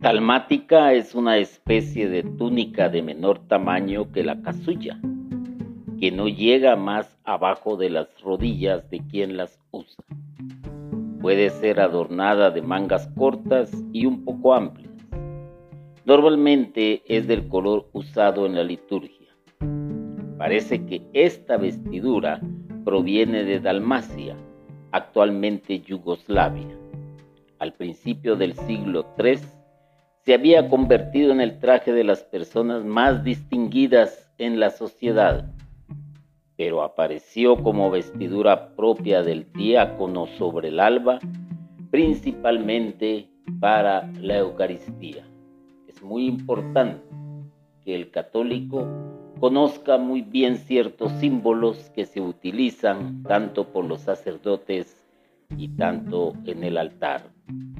Talmática es una especie de túnica de menor tamaño que la casulla, que no llega más abajo de las rodillas de quien las usa. Puede ser adornada de mangas cortas y un poco amplias. Normalmente es del color usado en la liturgia. Parece que esta vestidura proviene de Dalmacia, actualmente Yugoslavia. Al principio del siglo III, se había convertido en el traje de las personas más distinguidas en la sociedad, pero apareció como vestidura propia del diácono sobre el alba, principalmente para la Eucaristía. Es muy importante que el católico conozca muy bien ciertos símbolos que se utilizan tanto por los sacerdotes y tanto en el altar. thank you